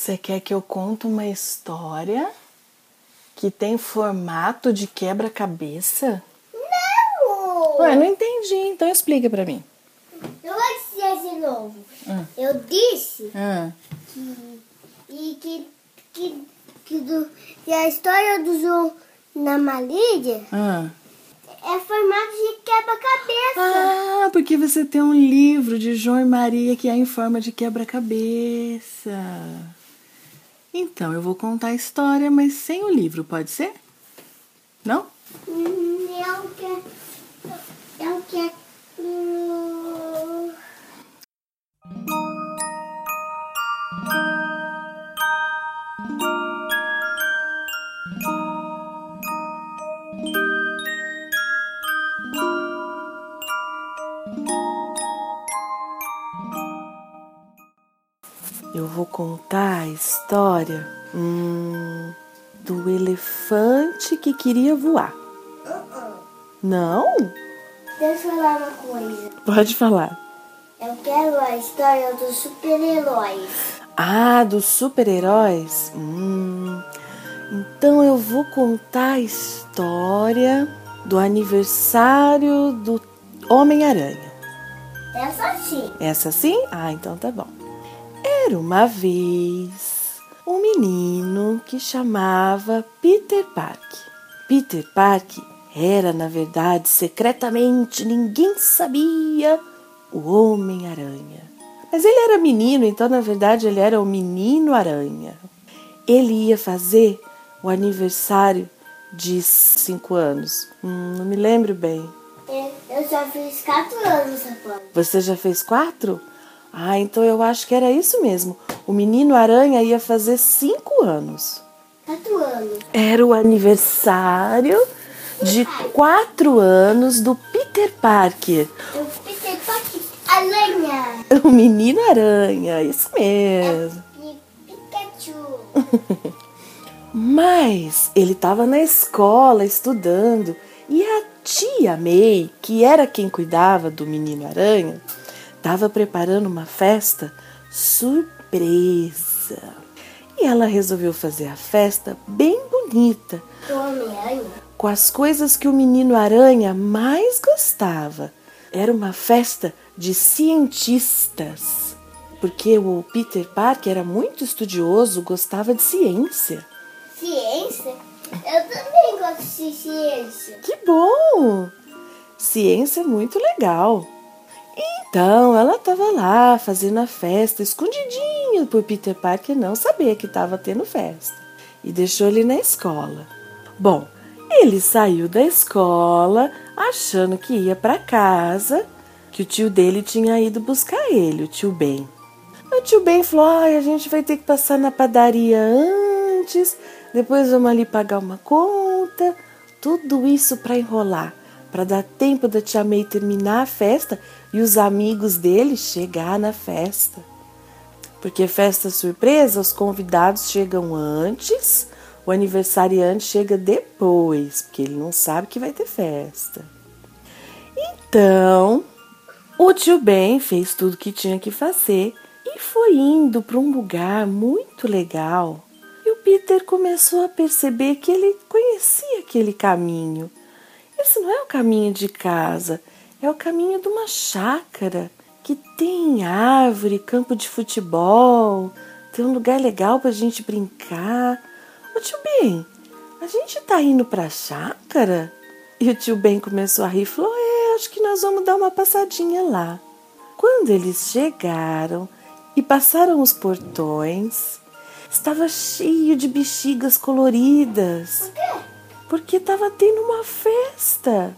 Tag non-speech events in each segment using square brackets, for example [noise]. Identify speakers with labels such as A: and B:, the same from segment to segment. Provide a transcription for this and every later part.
A: Você quer que eu conte uma história que tem formato de quebra-cabeça?
B: Não!
A: Ué, não entendi, então explica pra mim.
B: Eu vou dizer de novo.
A: Hum.
B: Eu disse
A: Ah,
B: que, e que, que, que, do, que a história do João na Malídia
A: ah.
B: é formato de quebra-cabeça.
A: Ah, porque você tem um livro de João e Maria que é em forma de quebra-cabeça. Então, eu vou contar a história, mas sem o livro, pode ser? Não?
B: Eu quero. Eu quero.
A: Eu vou contar a história hum, do elefante que queria voar. Não?
B: Deixa eu falar uma coisa.
A: Pode falar.
B: Eu quero a história dos super-heróis.
A: Ah, dos super-heróis? Hum, então eu vou contar a história do aniversário do Homem-Aranha.
B: Essa sim.
A: Essa sim? Ah, então tá bom. Era uma vez um menino que chamava Peter Park. Peter Park era, na verdade, secretamente, ninguém sabia, o Homem-Aranha. Mas ele era menino, então, na verdade, ele era o Menino Aranha. Ele ia fazer o aniversário de cinco anos. Hum, não me lembro bem.
B: Eu, eu já fiz quatro anos agora.
A: Você já fez quatro? Ah, então eu acho que era isso mesmo. O menino aranha ia fazer cinco anos.
B: Quatro anos.
A: Era o aniversário de quatro anos do Peter Parker.
B: Eu fiquei Parque Aranha.
A: O menino aranha, isso mesmo.
B: Pikachu. [laughs]
A: Mas ele estava na escola estudando e a tia May, que era quem cuidava do menino aranha, estava preparando uma festa surpresa. E ela resolveu fazer a festa bem bonita, com as coisas que o menino aranha mais gostava. Era uma festa de cientistas, porque o Peter Parker era muito estudioso, gostava de ciência.
B: Ciência? Eu também gosto de ciência.
A: Que bom! Ciência é muito legal. Então, ela estava lá fazendo a festa escondidinho por Peter Parker não saber que estava tendo festa. E deixou ele na escola. Bom, ele saiu da escola achando que ia para casa, que o tio dele tinha ido buscar ele, o tio Ben. O tio Ben falou: Ai, a gente vai ter que passar na padaria antes, depois vamos ali pagar uma conta. Tudo isso para enrolar, para dar tempo da tia May terminar a festa e os amigos dele chegar na festa. Porque festa surpresa, os convidados chegam antes, o aniversariante chega depois, porque ele não sabe que vai ter festa. Então, o tio Ben fez tudo que tinha que fazer e foi indo para um lugar muito legal. E o Peter começou a perceber que ele conhecia aquele caminho. Esse não é o caminho de casa, é o caminho de uma chácara que tem árvore, campo de futebol, tem um lugar legal para a gente brincar. Ô tio Ben, a gente tá indo pra chácara? E o tio Ben começou a rir e falou: É, acho que nós vamos dar uma passadinha lá. Quando eles chegaram e passaram os portões, estava cheio de bexigas coloridas,
B: Por quê?
A: Porque estava tendo uma festa.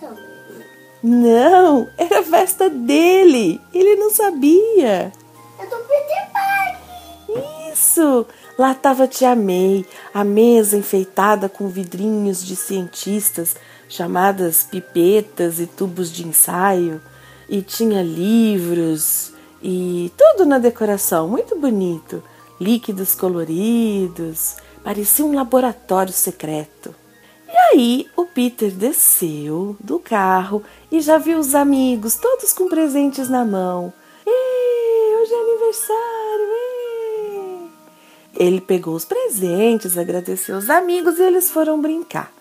A: Não, era a festa dele. Ele não sabia.
B: eu tô Peter Parker.
A: Isso! Lá estava a tia May, a mesa enfeitada com vidrinhos de cientistas, chamadas pipetas e tubos de ensaio, e tinha livros e tudo na decoração, muito bonito. Líquidos coloridos, parecia um laboratório secreto. E aí o Peter desceu do carro e já viu os amigos, todos com presentes na mão. Ê, hoje é aniversário! Ê! Ele pegou os presentes, agradeceu os amigos e eles foram brincar.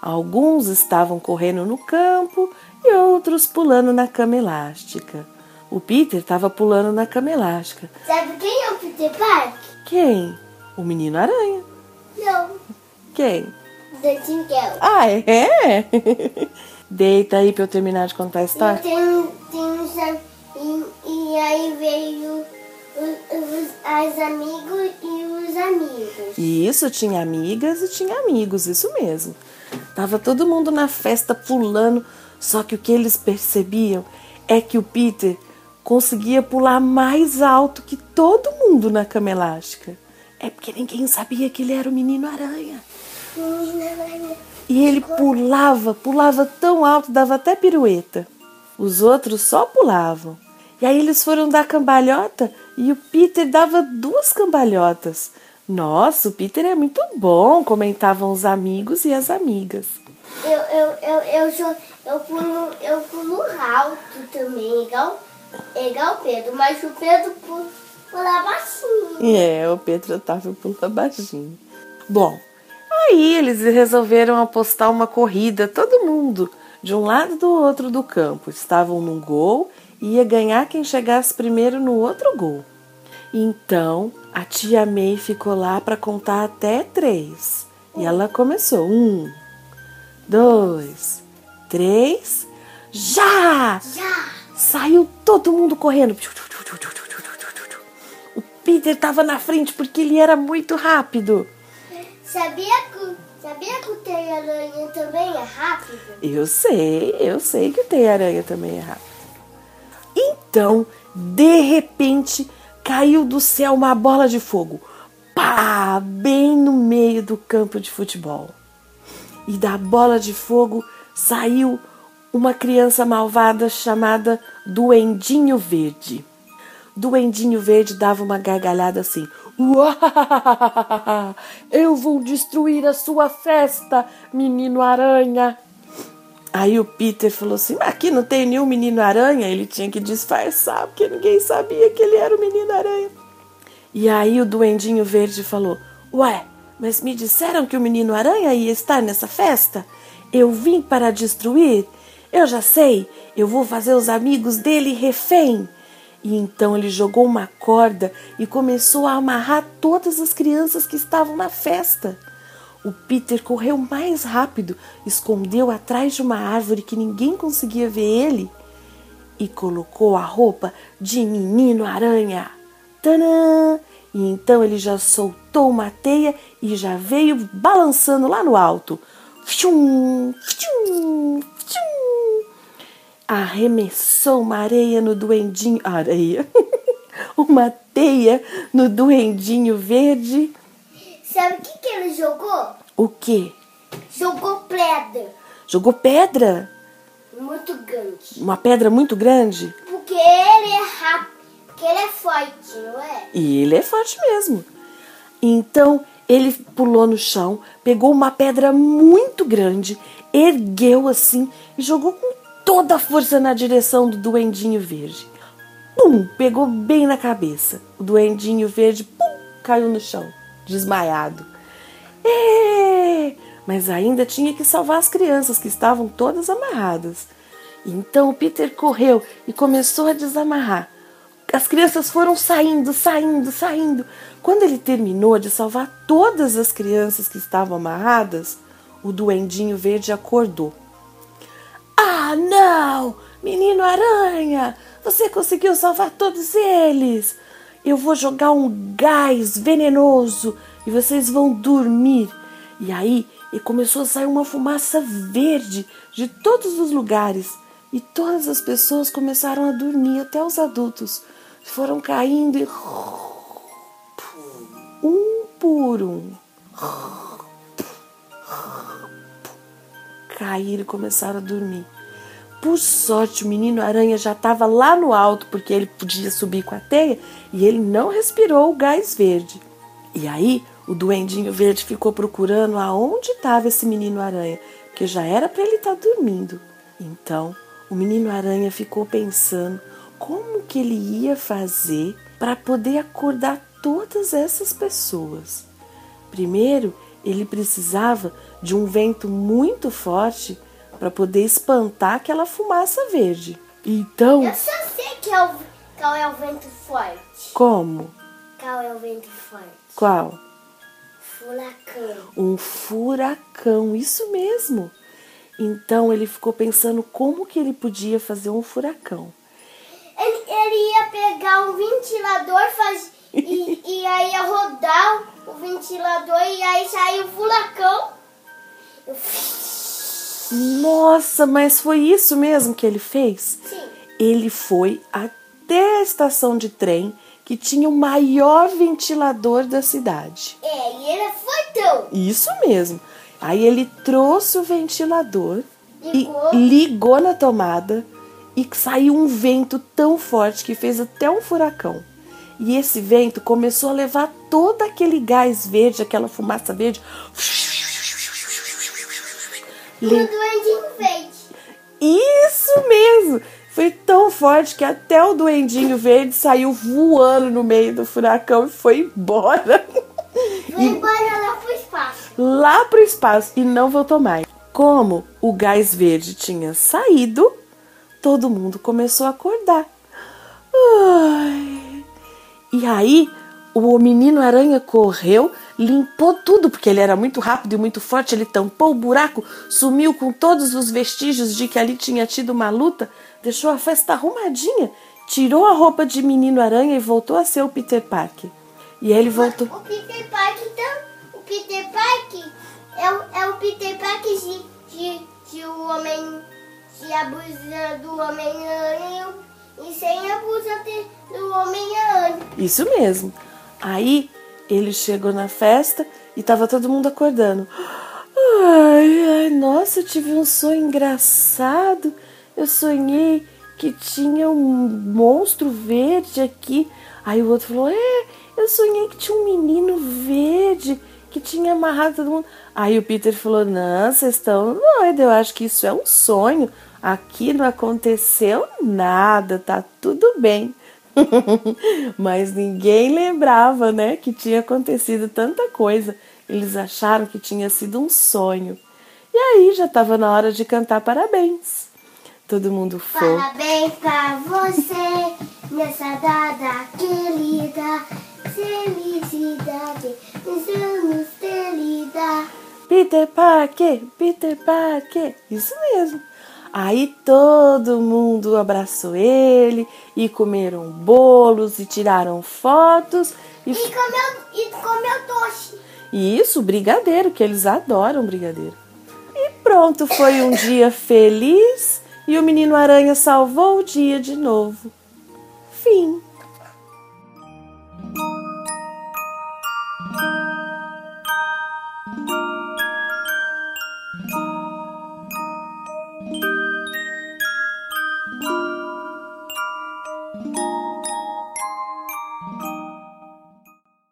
A: Alguns estavam correndo no campo e outros pulando na cama elástica. O Peter estava pulando na cama elástica.
B: Sabe quem é o Peter Park?
A: Quem? O menino aranha.
B: Não,
A: Quem?
B: Da Tinkel.
A: Ah, é? [laughs] Deita aí pra eu terminar de contar a
B: E
A: história.
B: tem, tem am- e, e aí veio os, as amigos e os amigos.
A: E isso tinha amigas e tinha amigos, isso mesmo. Tava todo mundo na festa pulando, só que o que eles percebiam é que o Peter conseguia pular mais alto que todo mundo na cama elástica. É porque ninguém sabia que ele era o menino aranha. E ele pulava, pulava tão alto, dava até pirueta. Os outros só pulavam. E aí eles foram dar cambalhota e o Peter dava duas cambalhotas. Nossa, o Peter é muito bom, comentavam os amigos e as amigas.
B: Eu, eu, eu, eu, sou, eu, pulo, eu pulo alto também, igual, igual o Pedro, mas o Pedro pu- pula baixinho.
A: É, o Pedro Otávio pula baixinho. Bom, aí eles resolveram apostar uma corrida, todo mundo, de um lado do outro do campo. Estavam num gol e ia ganhar quem chegasse primeiro no outro gol. Então a tia May ficou lá para contar até três. E ela começou: um, dois, três, já!
B: Já!
A: Saiu todo mundo correndo. O Peter estava na frente porque ele era muito rápido.
B: Sabia que, sabia que o Teia-Aranha também é rápido?
A: Eu sei, eu sei que o Teia-Aranha também é rápido. Então, de repente, caiu do céu uma bola de fogo. Pá! Bem no meio do campo de futebol. E da bola de fogo saiu uma criança malvada chamada Duendinho Verde. Duendinho Verde dava uma gargalhada assim. Eu vou destruir a sua festa, menino aranha. Aí o Peter falou assim: aqui não tem nenhum menino aranha. Ele tinha que disfarçar, porque ninguém sabia que ele era o menino aranha. E aí o Duendinho Verde falou: Ué, mas me disseram que o menino aranha ia estar nessa festa? Eu vim para destruir? Eu já sei, eu vou fazer os amigos dele refém. E então ele jogou uma corda e começou a amarrar todas as crianças que estavam na festa. O Peter correu mais rápido, escondeu atrás de uma árvore que ninguém conseguia ver ele e colocou a roupa de menino aranha. Tanã! E então ele já soltou uma teia e já veio balançando lá no alto. Fchum, fchum, fchum. Arremessou uma areia no duendinho. Areia. [laughs] uma teia no duendinho verde.
B: Sabe o que, que ele jogou?
A: O quê?
B: Jogou pedra.
A: Jogou pedra?
B: Muito grande.
A: Uma pedra muito grande?
B: Porque ele é rápido. Porque ele é forte, não é?
A: E ele é forte mesmo. Então ele pulou no chão, pegou uma pedra muito grande, ergueu assim e jogou com toda a força na direção do duendinho verde. Pum! Pegou bem na cabeça. O duendinho verde, pum! Caiu no chão, desmaiado. É! Mas ainda tinha que salvar as crianças que estavam todas amarradas. Então Peter correu e começou a desamarrar. As crianças foram saindo, saindo, saindo. Quando ele terminou de salvar todas as crianças que estavam amarradas, o duendinho verde acordou. Ah, não! Menino aranha! Você conseguiu salvar todos eles! Eu vou jogar um gás venenoso e vocês vão dormir. E aí e começou a sair uma fumaça verde de todos os lugares. E todas as pessoas começaram a dormir, até os adultos. Foram caindo e. Um por um. Caíram e começaram a dormir. Por sorte, o menino aranha já estava lá no alto, porque ele podia subir com a teia, e ele não respirou o gás verde. E aí, o duendinho verde ficou procurando aonde estava esse menino aranha, que já era para ele estar dormindo. Então, o menino aranha ficou pensando como que ele ia fazer para poder acordar todas essas pessoas. Primeiro, ele precisava de um vento muito forte para poder espantar aquela fumaça verde. Então.
B: Eu só sei que é o, qual é o vento forte.
A: Como?
B: Qual é o vento forte?
A: Qual?
B: Furacão.
A: Um furacão, isso mesmo. Então ele ficou pensando como que ele podia fazer um furacão.
B: Ele, ele ia pegar um ventilador faz, e, [laughs] e aí ia rodar o ventilador e aí saiu o furacão.
A: Nossa, mas foi isso mesmo que ele fez?
B: Sim.
A: Ele foi até a estação de trem que tinha o maior ventilador da cidade.
B: É, e ele foi tão.
A: Isso mesmo. Aí ele trouxe o ventilador
B: Ligou.
A: e ligou na tomada e saiu um vento tão forte que fez até um furacão. E esse vento começou a levar todo aquele gás verde, aquela fumaça verde.
B: E o duendinho verde.
A: Isso mesmo! Foi tão forte que até o duendinho verde saiu voando no meio do furacão e foi embora.
B: Foi embora lá pro espaço.
A: Lá pro espaço e não voltou mais. Como o gás verde tinha saído, todo mundo começou a acordar. Ai. E aí, o menino aranha correu, limpou tudo, porque ele era muito rápido e muito forte. Ele tampou o buraco, sumiu com todos os vestígios de que ali tinha tido uma luta, deixou a festa arrumadinha, tirou a roupa de menino aranha e voltou a ser o Peter Parker. E aí ele voltou.
B: O Peter Parker, então, o Peter Parker é o, é o Peter Parker de, de, de o homem, de abusa do Homem-Aranha e sem abusa de, do Homem-Aranha.
A: Isso mesmo. Aí ele chegou na festa e tava todo mundo acordando. Ai, ai, nossa, eu tive um sonho engraçado. Eu sonhei que tinha um monstro verde aqui. Aí o outro falou: É, eu sonhei que tinha um menino verde que tinha amarrado todo mundo. Aí o Peter falou: Não, vocês estão doidos, eu acho que isso é um sonho. Aqui não aconteceu nada, tá tudo bem. [laughs] Mas ninguém lembrava, né, que tinha acontecido tanta coisa. Eles acharam que tinha sido um sonho. E aí já estava na hora de cantar parabéns. Todo mundo foi.
B: Parabéns pra você nessa data querida. Felicidade, desejamos felicidade.
A: Peter Parker, Peter Parker. Isso mesmo. Aí todo mundo abraçou ele e comeram bolos e tiraram fotos. E,
B: E comeu, e comeu doce.
A: e isso, brigadeiro, que eles adoram brigadeiro. E pronto, foi um dia feliz e o menino aranha salvou o dia de novo. Fim.